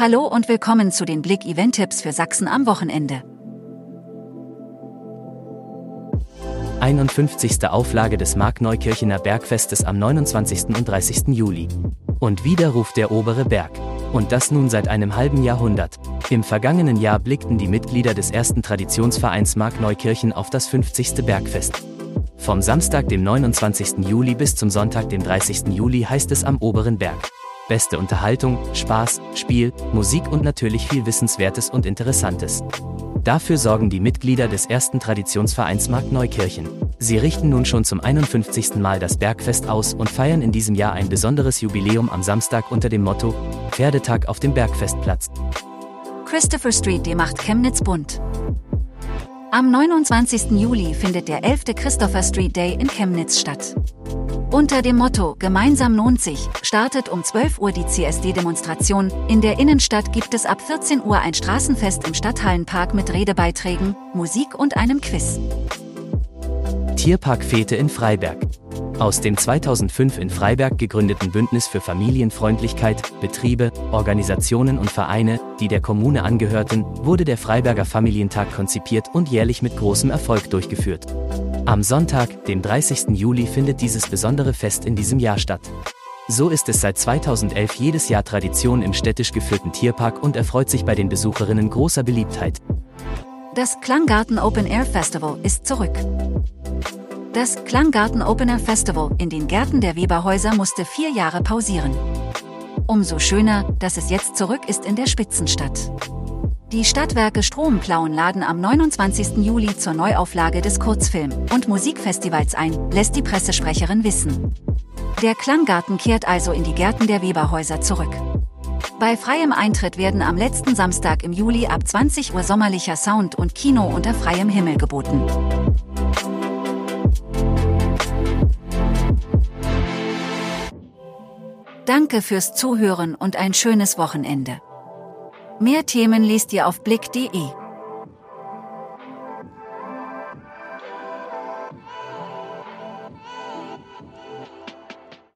Hallo und willkommen zu den Blick Event Tipps für Sachsen am Wochenende. 51. Auflage des Markneukirchener Bergfestes am 29. und 30. Juli. Und wieder ruft der obere Berg. Und das nun seit einem halben Jahrhundert. Im vergangenen Jahr blickten die Mitglieder des ersten Traditionsvereins Markneukirchen auf das 50. Bergfest. Vom Samstag, dem 29. Juli bis zum Sonntag, dem 30. Juli heißt es am oberen Berg. Beste Unterhaltung, Spaß, Spiel, Musik und natürlich viel Wissenswertes und Interessantes. Dafür sorgen die Mitglieder des ersten Traditionsvereins Markt Neukirchen. Sie richten nun schon zum 51. Mal das Bergfest aus und feiern in diesem Jahr ein besonderes Jubiläum am Samstag unter dem Motto Pferdetag auf dem Bergfestplatz. Christopher Street Day macht Chemnitz bunt. Am 29. Juli findet der 11. Christopher Street Day in Chemnitz statt. Unter dem Motto Gemeinsam lohnt sich startet um 12 Uhr die CSD-Demonstration. In der Innenstadt gibt es ab 14 Uhr ein Straßenfest im Stadthallenpark mit Redebeiträgen, Musik und einem Quiz. Tierparkfete in Freiberg. Aus dem 2005 in Freiberg gegründeten Bündnis für Familienfreundlichkeit, Betriebe, Organisationen und Vereine, die der Kommune angehörten, wurde der Freiberger Familientag konzipiert und jährlich mit großem Erfolg durchgeführt. Am Sonntag, dem 30. Juli, findet dieses besondere Fest in diesem Jahr statt. So ist es seit 2011 jedes Jahr Tradition im städtisch geführten Tierpark und erfreut sich bei den Besucherinnen großer Beliebtheit. Das Klanggarten Open Air Festival ist zurück. Das Klanggarten Open Air Festival in den Gärten der Weberhäuser musste vier Jahre pausieren. Umso schöner, dass es jetzt zurück ist in der Spitzenstadt. Die Stadtwerke Stromplauen laden am 29. Juli zur Neuauflage des Kurzfilm- und Musikfestivals ein, lässt die Pressesprecherin wissen. Der Klanggarten kehrt also in die Gärten der Weberhäuser zurück. Bei freiem Eintritt werden am letzten Samstag im Juli ab 20 Uhr sommerlicher Sound und Kino unter freiem Himmel geboten. Danke fürs Zuhören und ein schönes Wochenende. Mehr Themen liest ihr auf blick.de.